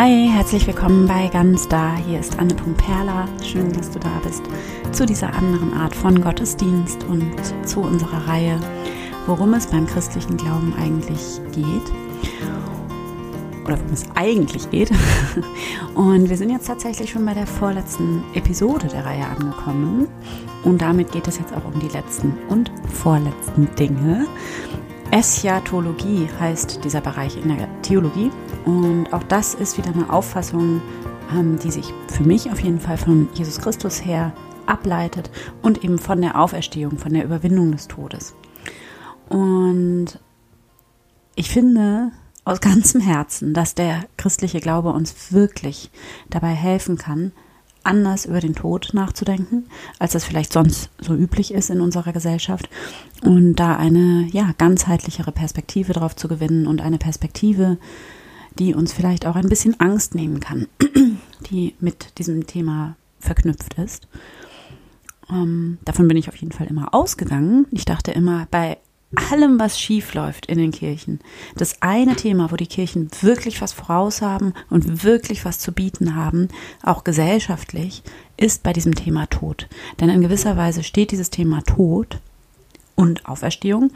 Hi, herzlich willkommen bei Ganz Da. Hier ist Anne Perla. Schön, dass du da bist zu dieser anderen Art von Gottesdienst und zu unserer Reihe, worum es beim christlichen Glauben eigentlich geht. Oder worum es eigentlich geht. Und wir sind jetzt tatsächlich schon bei der vorletzten Episode der Reihe angekommen. Und damit geht es jetzt auch um die letzten und vorletzten Dinge. Eschatologie heißt dieser Bereich in der Theologie. Und auch das ist wieder eine Auffassung, ähm, die sich für mich auf jeden Fall von Jesus Christus her ableitet und eben von der Auferstehung, von der Überwindung des Todes. Und ich finde aus ganzem Herzen, dass der christliche Glaube uns wirklich dabei helfen kann, anders über den Tod nachzudenken, als das vielleicht sonst so üblich ist in unserer Gesellschaft und da eine ja ganzheitlichere Perspektive drauf zu gewinnen und eine Perspektive, die uns vielleicht auch ein bisschen Angst nehmen kann, die mit diesem Thema verknüpft ist. Ähm, davon bin ich auf jeden Fall immer ausgegangen. Ich dachte immer, bei allem, was schief läuft in den Kirchen, das eine Thema, wo die Kirchen wirklich was voraus haben und wirklich was zu bieten haben, auch gesellschaftlich, ist bei diesem Thema Tod. Denn in gewisser Weise steht dieses Thema Tod und Auferstehung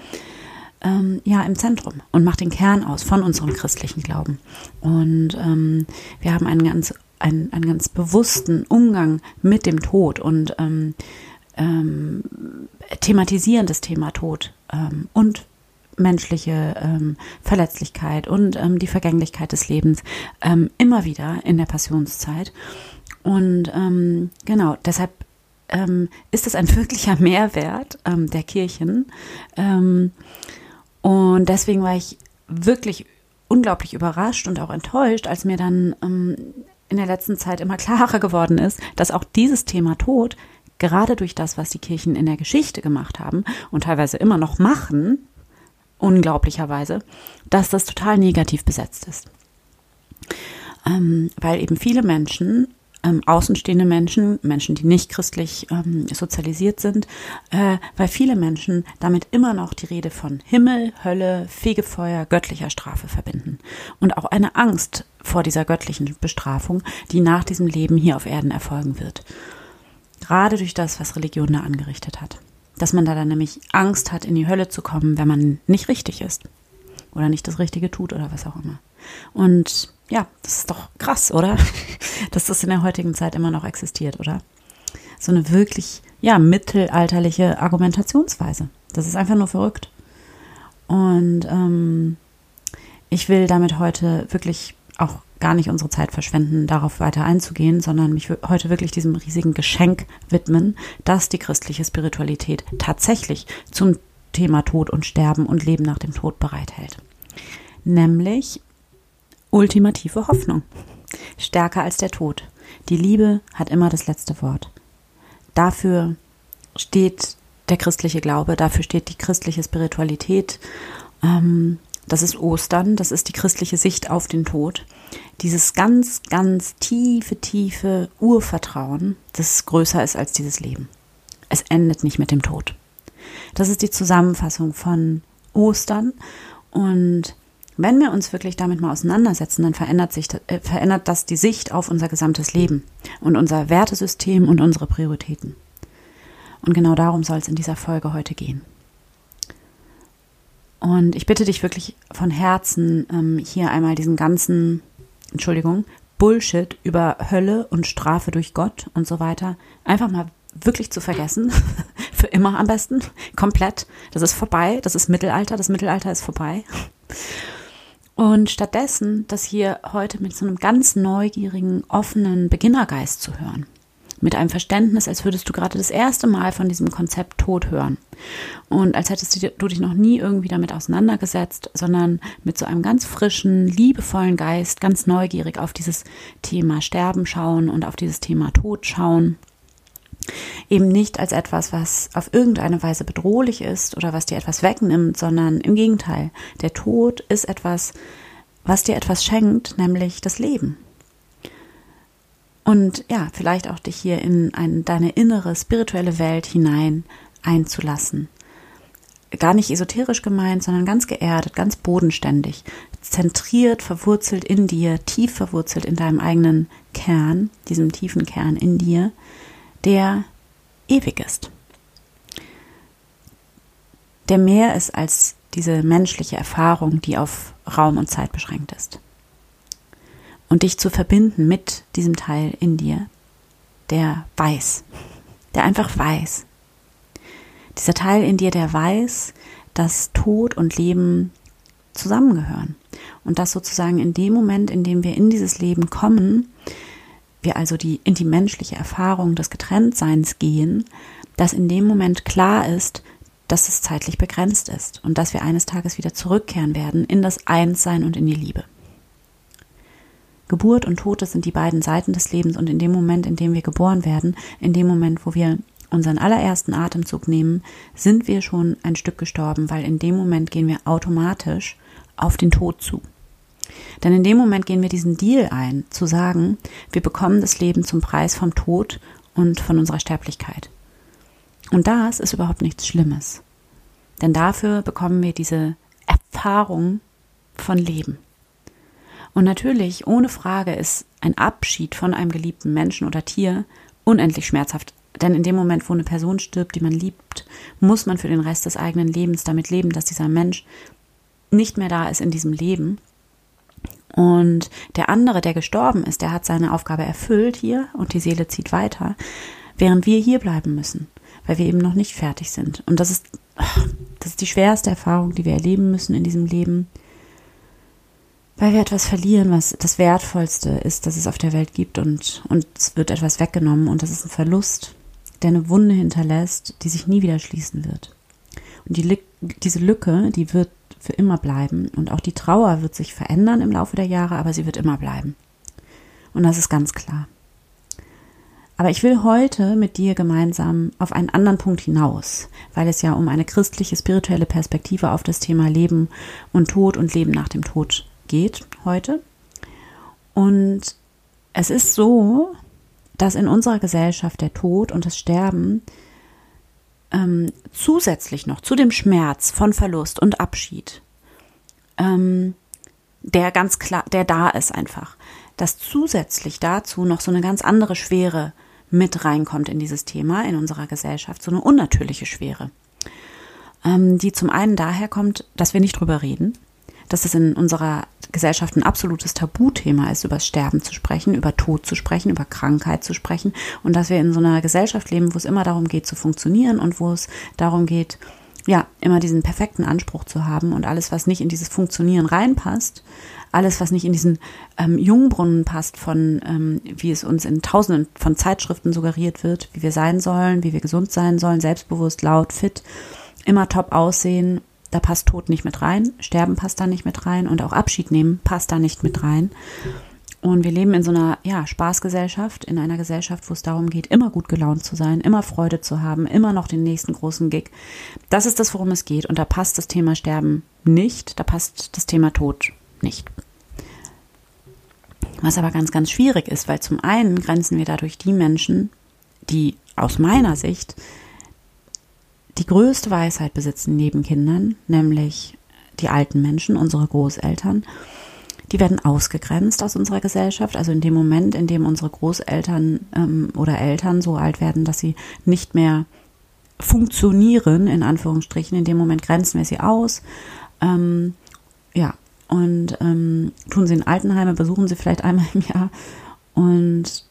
ähm, ja im Zentrum und macht den Kern aus von unserem christlichen Glauben. Und ähm, wir haben einen ganz, einen, einen ganz bewussten Umgang mit dem Tod und ähm, ähm, thematisieren das Thema Tod ähm, und menschliche ähm, Verletzlichkeit und ähm, die Vergänglichkeit des Lebens ähm, immer wieder in der Passionszeit. Und ähm, genau, deshalb ist es ein wirklicher Mehrwert der Kirchen. Und deswegen war ich wirklich unglaublich überrascht und auch enttäuscht, als mir dann ähm, in der letzten Zeit immer klarer geworden ist, dass auch dieses Thema Tod gerade durch das, was die Kirchen in der Geschichte gemacht haben und teilweise immer noch machen, unglaublicherweise, dass das total negativ besetzt ist. Ähm, weil eben viele Menschen, ähm, außenstehende Menschen, Menschen, die nicht christlich ähm, sozialisiert sind, äh, weil viele Menschen damit immer noch die Rede von Himmel, Hölle, Fegefeuer, göttlicher Strafe verbinden. Und auch eine Angst vor dieser göttlichen Bestrafung, die nach diesem Leben hier auf Erden erfolgen wird. Gerade durch das, was Religion da angerichtet hat. Dass man da dann nämlich Angst hat, in die Hölle zu kommen, wenn man nicht richtig ist. Oder nicht das Richtige tut oder was auch immer. Und ja, das ist doch krass, oder? Dass das in der heutigen Zeit immer noch existiert, oder? So eine wirklich, ja, mittelalterliche Argumentationsweise. Das ist einfach nur verrückt. Und ähm, ich will damit heute wirklich auch gar nicht unsere Zeit verschwenden, darauf weiter einzugehen, sondern mich heute wirklich diesem riesigen Geschenk widmen, dass die christliche Spiritualität tatsächlich zum Thema Tod und Sterben und Leben nach dem Tod bereithält. Nämlich ultimative Hoffnung. Stärker als der Tod. Die Liebe hat immer das letzte Wort. Dafür steht der christliche Glaube, dafür steht die christliche Spiritualität. Ähm, das ist Ostern, das ist die christliche Sicht auf den Tod. Dieses ganz, ganz tiefe, tiefe Urvertrauen, das größer ist als dieses Leben. Es endet nicht mit dem Tod. Das ist die Zusammenfassung von Ostern. Und wenn wir uns wirklich damit mal auseinandersetzen, dann verändert sich, äh, verändert das die Sicht auf unser gesamtes Leben und unser Wertesystem und unsere Prioritäten. Und genau darum soll es in dieser Folge heute gehen. Und ich bitte dich wirklich von Herzen, ähm, hier einmal diesen ganzen, Entschuldigung, Bullshit über Hölle und Strafe durch Gott und so weiter einfach mal wirklich zu vergessen. Für immer am besten. Komplett. Das ist vorbei. Das ist Mittelalter. Das Mittelalter ist vorbei. Und stattdessen das hier heute mit so einem ganz neugierigen, offenen Beginnergeist zu hören mit einem Verständnis, als würdest du gerade das erste Mal von diesem Konzept Tod hören. Und als hättest du dich noch nie irgendwie damit auseinandergesetzt, sondern mit so einem ganz frischen, liebevollen Geist, ganz neugierig auf dieses Thema Sterben schauen und auf dieses Thema Tod schauen. Eben nicht als etwas, was auf irgendeine Weise bedrohlich ist oder was dir etwas wegnimmt, sondern im Gegenteil. Der Tod ist etwas, was dir etwas schenkt, nämlich das Leben. Und ja, vielleicht auch dich hier in ein, deine innere spirituelle Welt hinein einzulassen. Gar nicht esoterisch gemeint, sondern ganz geerdet, ganz bodenständig. zentriert, verwurzelt in dir, tief verwurzelt in deinem eigenen Kern, diesem tiefen Kern in dir, der ewig ist. Der mehr ist als diese menschliche Erfahrung, die auf Raum und Zeit beschränkt ist. Und dich zu verbinden mit diesem Teil in dir, der weiß, der einfach weiß. Dieser Teil in dir, der weiß, dass Tod und Leben zusammengehören. Und dass sozusagen in dem Moment, in dem wir in dieses Leben kommen, wir also die, in die menschliche Erfahrung des Getrenntseins gehen, dass in dem Moment klar ist, dass es zeitlich begrenzt ist und dass wir eines Tages wieder zurückkehren werden in das Einssein und in die Liebe. Geburt und Tod, das sind die beiden Seiten des Lebens und in dem Moment, in dem wir geboren werden, in dem Moment, wo wir unseren allerersten Atemzug nehmen, sind wir schon ein Stück gestorben, weil in dem Moment gehen wir automatisch auf den Tod zu. Denn in dem Moment gehen wir diesen Deal ein, zu sagen, wir bekommen das Leben zum Preis vom Tod und von unserer Sterblichkeit. Und das ist überhaupt nichts Schlimmes. Denn dafür bekommen wir diese Erfahrung von Leben. Und natürlich, ohne Frage, ist ein Abschied von einem geliebten Menschen oder Tier unendlich schmerzhaft. Denn in dem Moment, wo eine Person stirbt, die man liebt, muss man für den Rest des eigenen Lebens damit leben, dass dieser Mensch nicht mehr da ist in diesem Leben. Und der andere, der gestorben ist, der hat seine Aufgabe erfüllt hier und die Seele zieht weiter, während wir hier bleiben müssen weil wir eben noch nicht fertig sind. Und das ist, das ist die schwerste Erfahrung, die wir erleben müssen in diesem Leben, weil wir etwas verlieren, was das Wertvollste ist, das es auf der Welt gibt und, es wird etwas weggenommen und das ist ein Verlust, der eine Wunde hinterlässt, die sich nie wieder schließen wird. Und die, diese Lücke, die wird für immer bleiben und auch die Trauer wird sich verändern im Laufe der Jahre, aber sie wird immer bleiben. Und das ist ganz klar. Aber ich will heute mit dir gemeinsam auf einen anderen Punkt hinaus, weil es ja um eine christliche, spirituelle Perspektive auf das Thema Leben und Tod und Leben nach dem Tod geht heute. Und es ist so, dass in unserer Gesellschaft der Tod und das Sterben ähm, zusätzlich noch zu dem Schmerz von Verlust und Abschied, ähm, der ganz klar, der da ist einfach, dass zusätzlich dazu noch so eine ganz andere Schwere mit reinkommt in dieses Thema in unserer Gesellschaft, so eine unnatürliche Schwere, ähm, die zum einen daher kommt, dass wir nicht drüber reden, dass es in unserer Gesellschaft ein absolutes Tabuthema ist, über Sterben zu sprechen, über Tod zu sprechen, über Krankheit zu sprechen und dass wir in so einer Gesellschaft leben, wo es immer darum geht zu funktionieren und wo es darum geht, ja, immer diesen perfekten Anspruch zu haben und alles, was nicht in dieses Funktionieren reinpasst, alles, was nicht in diesen ähm, Jungbrunnen passt, von ähm, wie es uns in tausenden von Zeitschriften suggeriert wird, wie wir sein sollen, wie wir gesund sein sollen, selbstbewusst, laut, fit, immer top aussehen, da passt Tod nicht mit rein, Sterben passt da nicht mit rein und auch Abschied nehmen passt da nicht mit rein. Und wir leben in so einer ja, Spaßgesellschaft, in einer Gesellschaft, wo es darum geht, immer gut gelaunt zu sein, immer Freude zu haben, immer noch den nächsten großen Gig. Das ist das, worum es geht. Und da passt das Thema Sterben nicht, da passt das Thema Tod nicht. Was aber ganz, ganz schwierig ist, weil zum einen grenzen wir dadurch die Menschen, die aus meiner Sicht die größte Weisheit besitzen neben Kindern, nämlich die alten Menschen, unsere Großeltern. Die werden ausgegrenzt aus unserer Gesellschaft. Also in dem Moment, in dem unsere Großeltern ähm, oder Eltern so alt werden, dass sie nicht mehr funktionieren, in Anführungsstrichen, in dem Moment grenzen wir sie aus. Ähm, ja, und ähm, tun sie in Altenheime, besuchen sie vielleicht einmal im Jahr. Und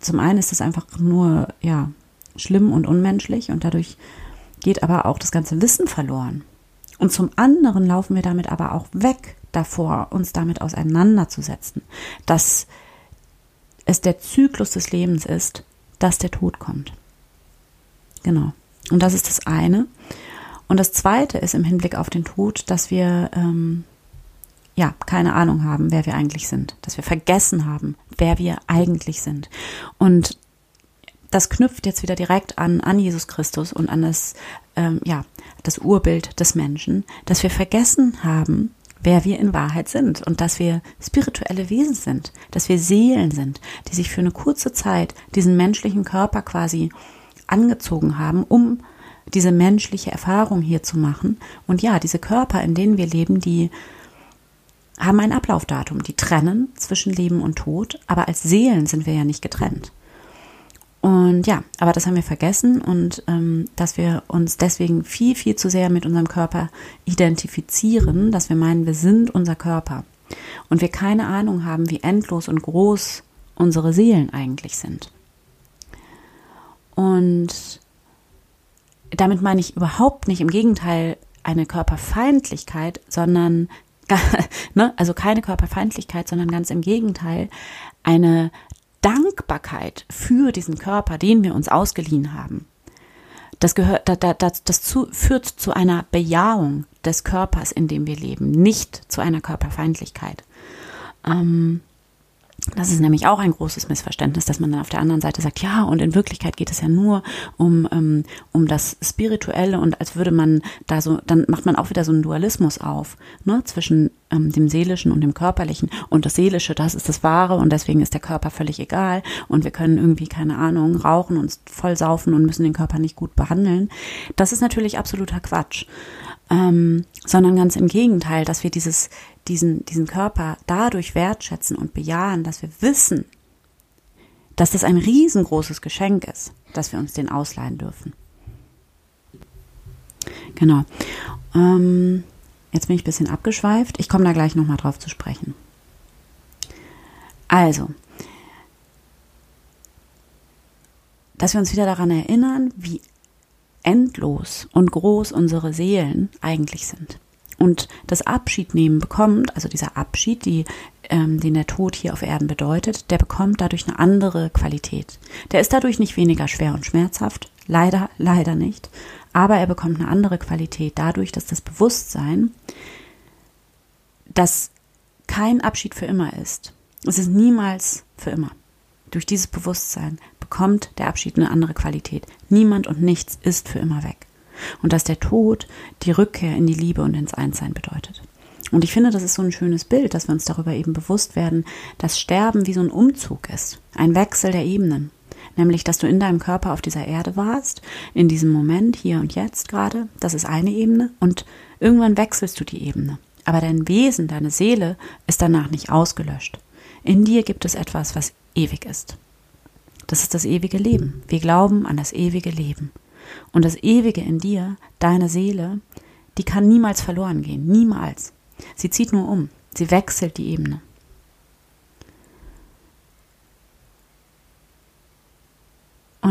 zum einen ist das einfach nur, ja, schlimm und unmenschlich und dadurch geht aber auch das ganze Wissen verloren. Und zum anderen laufen wir damit aber auch weg davor, uns damit auseinanderzusetzen, dass es der Zyklus des Lebens ist, dass der Tod kommt. Genau. Und das ist das eine. Und das zweite ist im Hinblick auf den Tod, dass wir ähm, ja, keine Ahnung haben, wer wir eigentlich sind, dass wir vergessen haben, wer wir eigentlich sind. Und das knüpft jetzt wieder direkt an, an Jesus Christus und an das, ähm, ja, das Urbild des Menschen, dass wir vergessen haben, wer wir in Wahrheit sind und dass wir spirituelle Wesen sind, dass wir Seelen sind, die sich für eine kurze Zeit diesen menschlichen Körper quasi angezogen haben, um diese menschliche Erfahrung hier zu machen. Und ja, diese Körper, in denen wir leben, die haben ein Ablaufdatum. Die trennen zwischen Leben und Tod, aber als Seelen sind wir ja nicht getrennt. Und ja, aber das haben wir vergessen und ähm, dass wir uns deswegen viel, viel zu sehr mit unserem Körper identifizieren, dass wir meinen, wir sind unser Körper und wir keine Ahnung haben, wie endlos und groß unsere Seelen eigentlich sind. Und damit meine ich überhaupt nicht, im Gegenteil, eine Körperfeindlichkeit, sondern, ne, also keine Körperfeindlichkeit, sondern ganz im Gegenteil, eine Dankbarkeit für diesen Körper, den wir uns ausgeliehen haben. Das gehört, das, das, das zu, führt zu einer Bejahung des Körpers, in dem wir leben, nicht zu einer Körperfeindlichkeit. Ähm, das ist nämlich auch ein großes Missverständnis, dass man dann auf der anderen Seite sagt, ja, und in Wirklichkeit geht es ja nur um, ähm, um das Spirituelle und als würde man da so, dann macht man auch wieder so einen Dualismus auf, ne, zwischen ähm, dem Seelischen und dem Körperlichen. Und das Seelische, das ist das Wahre und deswegen ist der Körper völlig egal und wir können irgendwie, keine Ahnung, rauchen, uns voll saufen und müssen den Körper nicht gut behandeln. Das ist natürlich absoluter Quatsch. Ähm, sondern ganz im Gegenteil, dass wir dieses, diesen, diesen Körper dadurch wertschätzen und bejahen, dass wir wissen, dass das ein riesengroßes Geschenk ist, dass wir uns den ausleihen dürfen. Genau. Ähm, jetzt bin ich ein bisschen abgeschweift. Ich komme da gleich nochmal drauf zu sprechen. Also, dass wir uns wieder daran erinnern, wie endlos und groß unsere Seelen eigentlich sind und das Abschiednehmen bekommt, also dieser Abschied, die, ähm, den der Tod hier auf Erden bedeutet, der bekommt dadurch eine andere Qualität. Der ist dadurch nicht weniger schwer und schmerzhaft, leider, leider nicht, aber er bekommt eine andere Qualität dadurch, dass das Bewusstsein, dass kein Abschied für immer ist. Es ist niemals für immer. Durch dieses Bewusstsein bekommt der Abschied eine andere Qualität. Niemand und nichts ist für immer weg und dass der Tod die Rückkehr in die Liebe und ins Einssein bedeutet. Und ich finde, das ist so ein schönes Bild, dass wir uns darüber eben bewusst werden, dass Sterben wie so ein Umzug ist, ein Wechsel der Ebenen. Nämlich, dass du in deinem Körper auf dieser Erde warst, in diesem Moment, hier und jetzt gerade, das ist eine Ebene, und irgendwann wechselst du die Ebene. Aber dein Wesen, deine Seele ist danach nicht ausgelöscht. In dir gibt es etwas, was ewig ist. Das ist das ewige Leben. Wir glauben an das ewige Leben. Und das Ewige in dir, deine Seele, die kann niemals verloren gehen. Niemals. Sie zieht nur um. Sie wechselt die Ebene.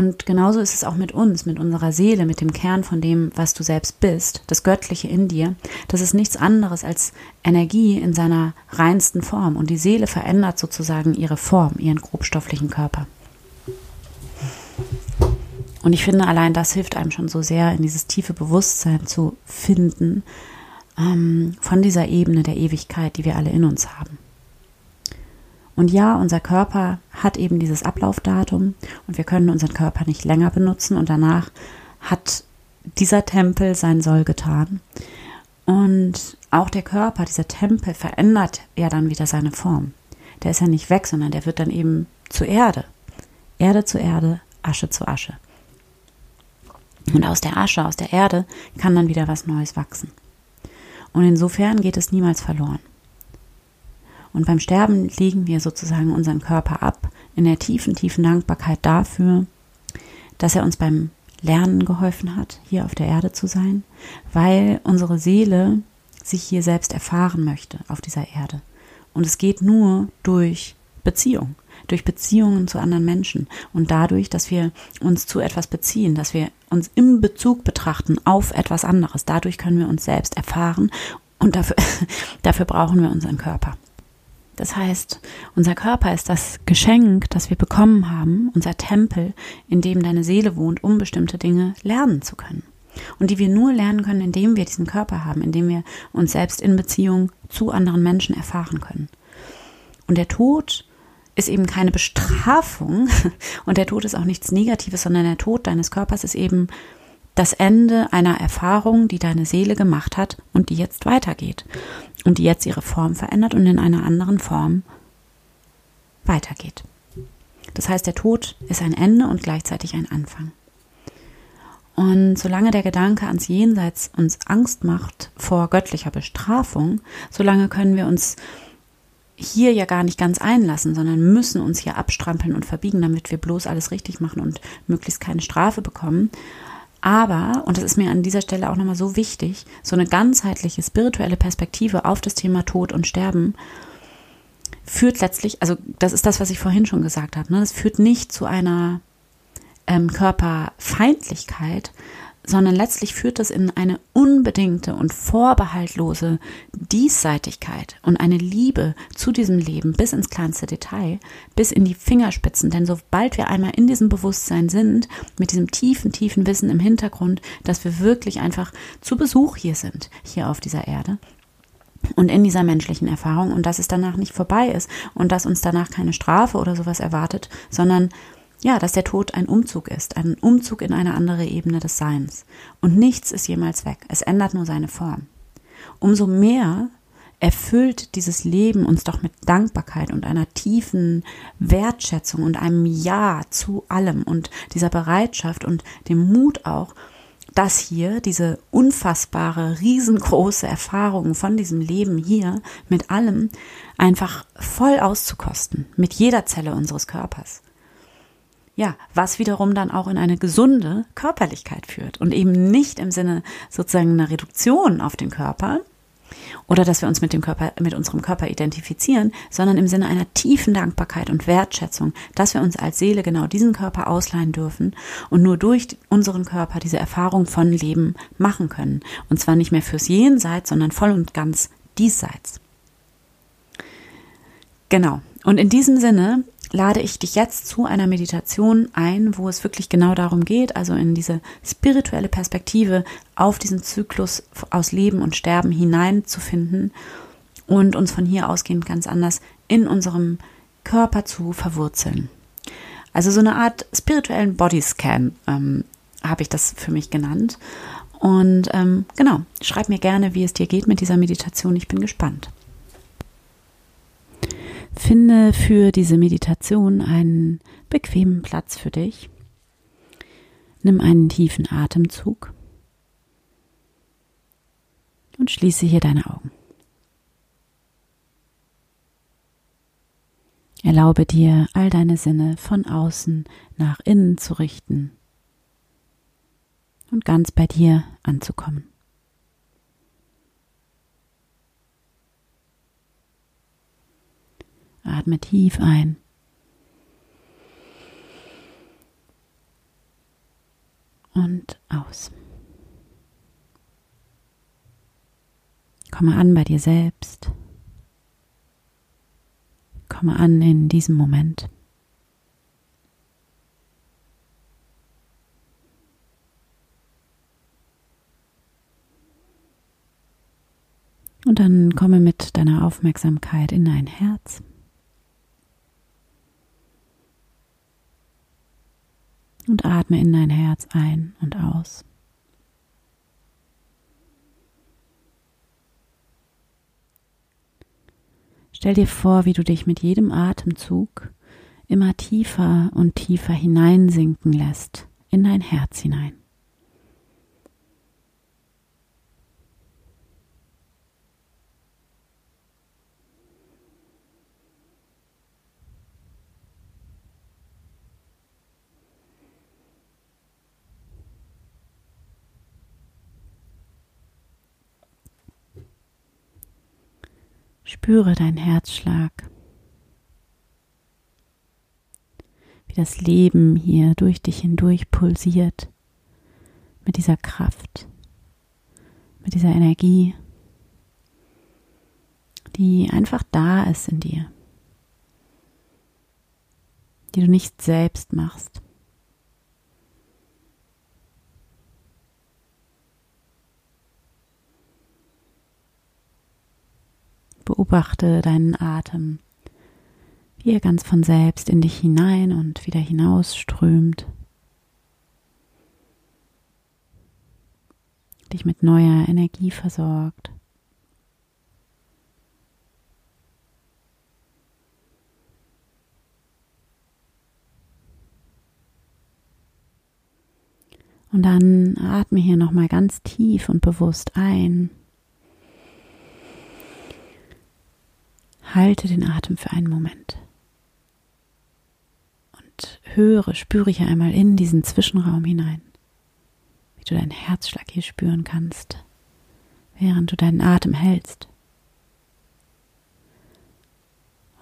Und genauso ist es auch mit uns, mit unserer Seele, mit dem Kern von dem, was du selbst bist, das Göttliche in dir. Das ist nichts anderes als Energie in seiner reinsten Form. Und die Seele verändert sozusagen ihre Form, ihren grobstofflichen Körper. Und ich finde, allein das hilft einem schon so sehr, in dieses tiefe Bewusstsein zu finden ähm, von dieser Ebene der Ewigkeit, die wir alle in uns haben. Und ja, unser Körper hat eben dieses Ablaufdatum und wir können unseren Körper nicht länger benutzen und danach hat dieser Tempel sein Soll getan. Und auch der Körper, dieser Tempel verändert ja dann wieder seine Form. Der ist ja nicht weg, sondern der wird dann eben zu Erde. Erde zu Erde, Asche zu Asche. Und aus der Asche, aus der Erde kann dann wieder was Neues wachsen. Und insofern geht es niemals verloren. Und beim Sterben legen wir sozusagen unseren Körper ab in der tiefen, tiefen Dankbarkeit dafür, dass er uns beim Lernen geholfen hat, hier auf der Erde zu sein, weil unsere Seele sich hier selbst erfahren möchte auf dieser Erde. Und es geht nur durch Beziehung durch Beziehungen zu anderen Menschen und dadurch, dass wir uns zu etwas beziehen, dass wir uns im Bezug betrachten auf etwas anderes. Dadurch können wir uns selbst erfahren und dafür, dafür brauchen wir unseren Körper. Das heißt, unser Körper ist das Geschenk, das wir bekommen haben, unser Tempel, in dem deine Seele wohnt, um bestimmte Dinge lernen zu können. Und die wir nur lernen können, indem wir diesen Körper haben, indem wir uns selbst in Beziehung zu anderen Menschen erfahren können. Und der Tod ist eben keine Bestrafung und der Tod ist auch nichts Negatives, sondern der Tod deines Körpers ist eben das Ende einer Erfahrung, die deine Seele gemacht hat und die jetzt weitergeht und die jetzt ihre Form verändert und in einer anderen Form weitergeht. Das heißt, der Tod ist ein Ende und gleichzeitig ein Anfang. Und solange der Gedanke ans Jenseits uns Angst macht vor göttlicher Bestrafung, solange können wir uns hier ja gar nicht ganz einlassen, sondern müssen uns hier abstrampeln und verbiegen, damit wir bloß alles richtig machen und möglichst keine Strafe bekommen. Aber, und das ist mir an dieser Stelle auch nochmal so wichtig, so eine ganzheitliche spirituelle Perspektive auf das Thema Tod und Sterben führt letztlich, also das ist das, was ich vorhin schon gesagt habe, ne? das führt nicht zu einer ähm, Körperfeindlichkeit, sondern letztlich führt das in eine unbedingte und vorbehaltlose Diesseitigkeit und eine Liebe zu diesem Leben bis ins kleinste Detail, bis in die Fingerspitzen. Denn sobald wir einmal in diesem Bewusstsein sind, mit diesem tiefen, tiefen Wissen im Hintergrund, dass wir wirklich einfach zu Besuch hier sind, hier auf dieser Erde, und in dieser menschlichen Erfahrung und dass es danach nicht vorbei ist und dass uns danach keine Strafe oder sowas erwartet, sondern ja, dass der Tod ein Umzug ist, ein Umzug in eine andere Ebene des Seins. Und nichts ist jemals weg, es ändert nur seine Form. Umso mehr erfüllt dieses Leben uns doch mit Dankbarkeit und einer tiefen Wertschätzung und einem Ja zu allem und dieser Bereitschaft und dem Mut auch, das hier, diese unfassbare, riesengroße Erfahrung von diesem Leben hier mit allem einfach voll auszukosten, mit jeder Zelle unseres Körpers. Ja, was wiederum dann auch in eine gesunde Körperlichkeit führt und eben nicht im Sinne sozusagen einer Reduktion auf den Körper oder dass wir uns mit dem Körper, mit unserem Körper identifizieren, sondern im Sinne einer tiefen Dankbarkeit und Wertschätzung, dass wir uns als Seele genau diesen Körper ausleihen dürfen und nur durch unseren Körper diese Erfahrung von Leben machen können. Und zwar nicht mehr fürs Jenseits, sondern voll und ganz diesseits. Genau. Und in diesem Sinne lade ich dich jetzt zu einer Meditation ein, wo es wirklich genau darum geht, also in diese spirituelle Perspektive auf diesen Zyklus aus Leben und Sterben hineinzufinden und uns von hier ausgehend ganz anders in unserem Körper zu verwurzeln. Also so eine Art spirituellen Bodyscan ähm, habe ich das für mich genannt. Und ähm, genau, schreib mir gerne, wie es dir geht mit dieser Meditation. Ich bin gespannt. Finde für diese Meditation einen bequemen Platz für dich. Nimm einen tiefen Atemzug und schließe hier deine Augen. Erlaube dir, all deine Sinne von außen nach innen zu richten und ganz bei dir anzukommen. Atme tief ein. Und aus. Komme an bei dir selbst. Komme an in diesem Moment. Und dann komme mit deiner Aufmerksamkeit in dein Herz. Und atme in dein Herz ein und aus. Stell dir vor, wie du dich mit jedem Atemzug immer tiefer und tiefer hineinsinken lässt in dein Herz hinein. Spüre deinen Herzschlag, wie das Leben hier durch dich hindurch pulsiert, mit dieser Kraft, mit dieser Energie, die einfach da ist in dir, die du nicht selbst machst. Beobachte deinen Atem, wie er ganz von selbst in dich hinein und wieder hinausströmt. Dich mit neuer Energie versorgt. Und dann atme hier nochmal ganz tief und bewusst ein. Halte den Atem für einen Moment. Und höre, spüre hier einmal in diesen Zwischenraum hinein, wie du deinen Herzschlag hier spüren kannst, während du deinen Atem hältst.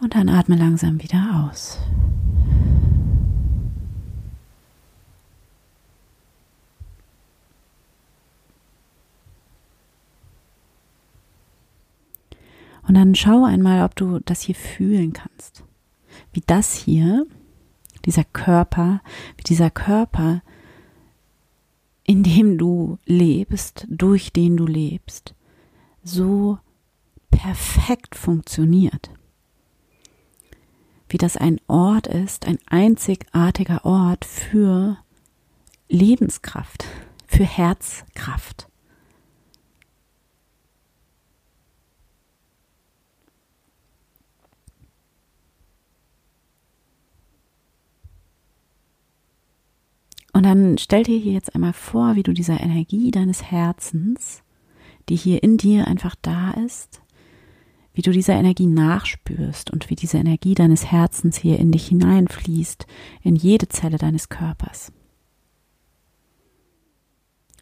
Und dann atme langsam wieder aus. Und dann schau einmal, ob du das hier fühlen kannst. Wie das hier, dieser Körper, wie dieser Körper, in dem du lebst, durch den du lebst, so perfekt funktioniert. Wie das ein Ort ist, ein einzigartiger Ort für Lebenskraft, für Herzkraft. Und dann stell dir hier jetzt einmal vor, wie du dieser Energie deines Herzens, die hier in dir einfach da ist, wie du dieser Energie nachspürst und wie diese Energie deines Herzens hier in dich hineinfließt, in jede Zelle deines Körpers.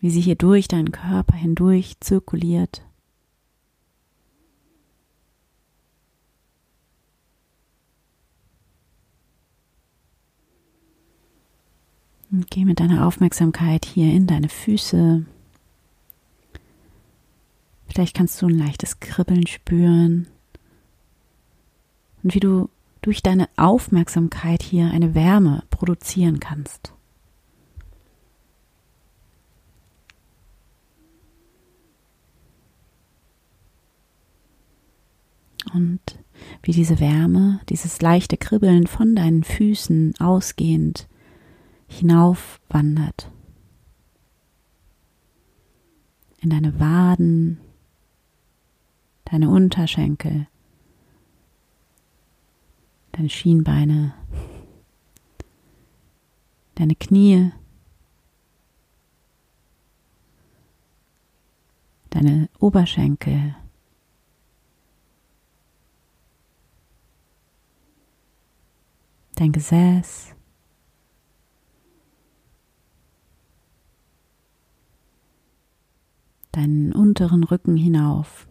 Wie sie hier durch deinen Körper hindurch zirkuliert Und geh mit deiner Aufmerksamkeit hier in deine Füße. Vielleicht kannst du ein leichtes Kribbeln spüren. Und wie du durch deine Aufmerksamkeit hier eine Wärme produzieren kannst. Und wie diese Wärme, dieses leichte Kribbeln von deinen Füßen ausgehend hinauf wandert. In deine Waden, deine Unterschenkel, deine Schienbeine, deine Knie, deine Oberschenkel, dein Gesäß, deinen unteren Rücken hinauf.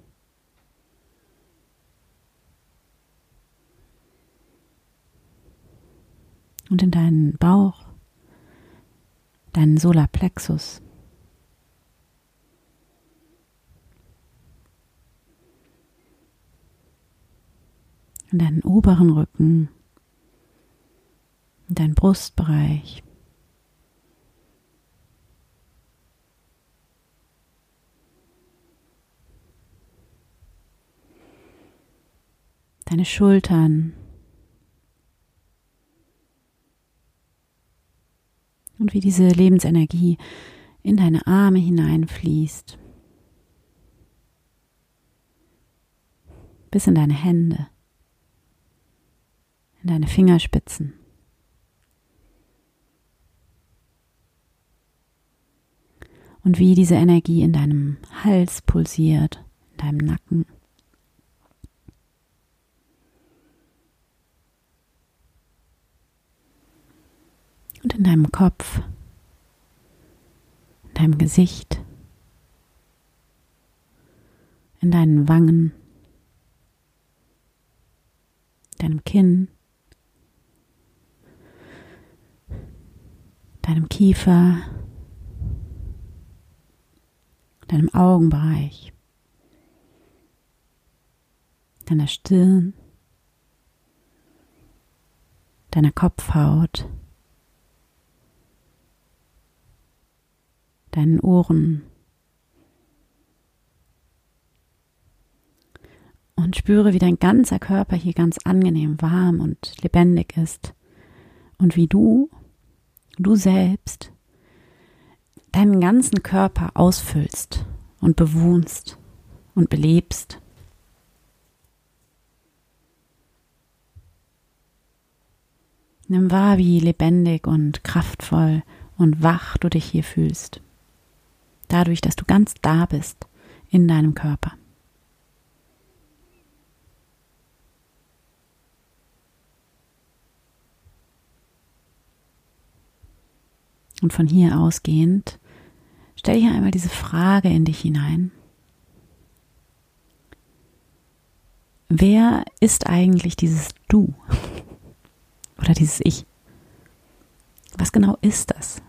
Und in deinen Bauch, deinen Solarplexus. In deinen oberen Rücken, in deinen Brustbereich. Deine Schultern. Und wie diese Lebensenergie in deine Arme hineinfließt. Bis in deine Hände, in deine Fingerspitzen. Und wie diese Energie in deinem Hals pulsiert, in deinem Nacken. Und in deinem Kopf, in deinem Gesicht, in deinen Wangen, deinem Kinn, deinem Kiefer, deinem Augenbereich, deiner Stirn, deiner Kopfhaut, deinen Ohren. Und spüre, wie dein ganzer Körper hier ganz angenehm warm und lebendig ist. Und wie du, du selbst, deinen ganzen Körper ausfüllst und bewohnst und belebst. Nimm wahr, wie lebendig und kraftvoll und wach du dich hier fühlst. Dadurch, dass du ganz da bist in deinem Körper. Und von hier ausgehend, stell hier einmal diese Frage in dich hinein. Wer ist eigentlich dieses Du oder dieses Ich? Was genau ist das?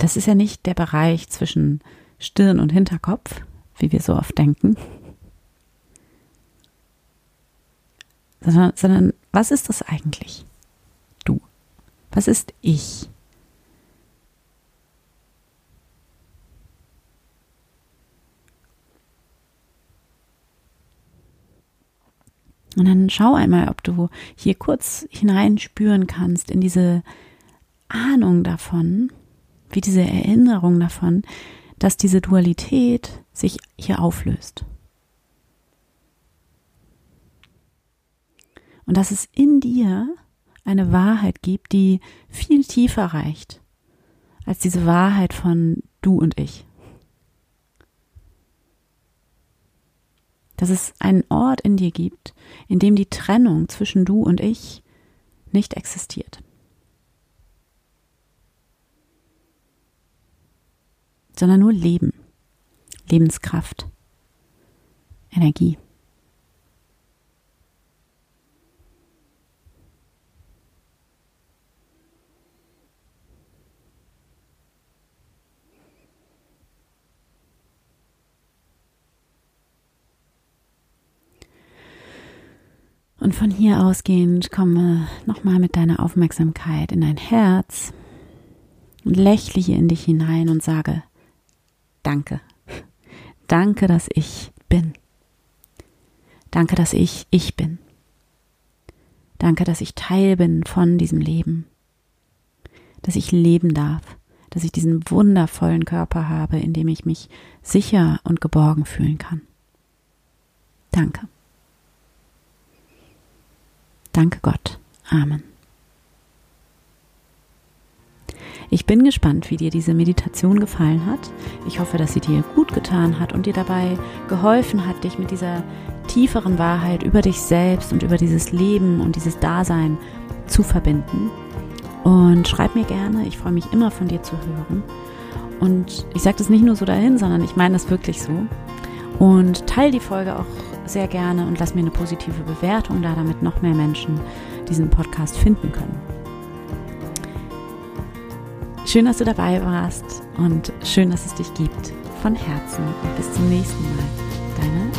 Das ist ja nicht der Bereich zwischen Stirn und Hinterkopf, wie wir so oft denken, sondern, sondern was ist das eigentlich? Du. Was ist ich? Und dann schau einmal, ob du hier kurz hineinspüren kannst in diese Ahnung davon, wie diese Erinnerung davon, dass diese Dualität sich hier auflöst. Und dass es in dir eine Wahrheit gibt, die viel tiefer reicht als diese Wahrheit von du und ich. dass es einen Ort in dir gibt, in dem die Trennung zwischen du und ich nicht existiert. Sondern nur Leben, Lebenskraft, Energie. Und von hier ausgehend komme nochmal mit deiner Aufmerksamkeit in dein Herz und lächle hier in dich hinein und sage, danke. Danke, dass ich bin. Danke, dass ich ich bin. Danke, dass ich Teil bin von diesem Leben. Dass ich leben darf. Dass ich diesen wundervollen Körper habe, in dem ich mich sicher und geborgen fühlen kann. Danke. Danke Gott. Amen. Ich bin gespannt, wie dir diese Meditation gefallen hat. Ich hoffe, dass sie dir gut getan hat und dir dabei geholfen hat, dich mit dieser tieferen Wahrheit über dich selbst und über dieses Leben und dieses Dasein zu verbinden. Und schreib mir gerne, ich freue mich immer von dir zu hören. Und ich sage das nicht nur so dahin, sondern ich meine das wirklich so. Und teile die Folge auch sehr gerne und lass mir eine positive Bewertung da, damit noch mehr Menschen diesen Podcast finden können. Schön, dass du dabei warst und schön, dass es dich gibt. Von Herzen und bis zum nächsten Mal. Deine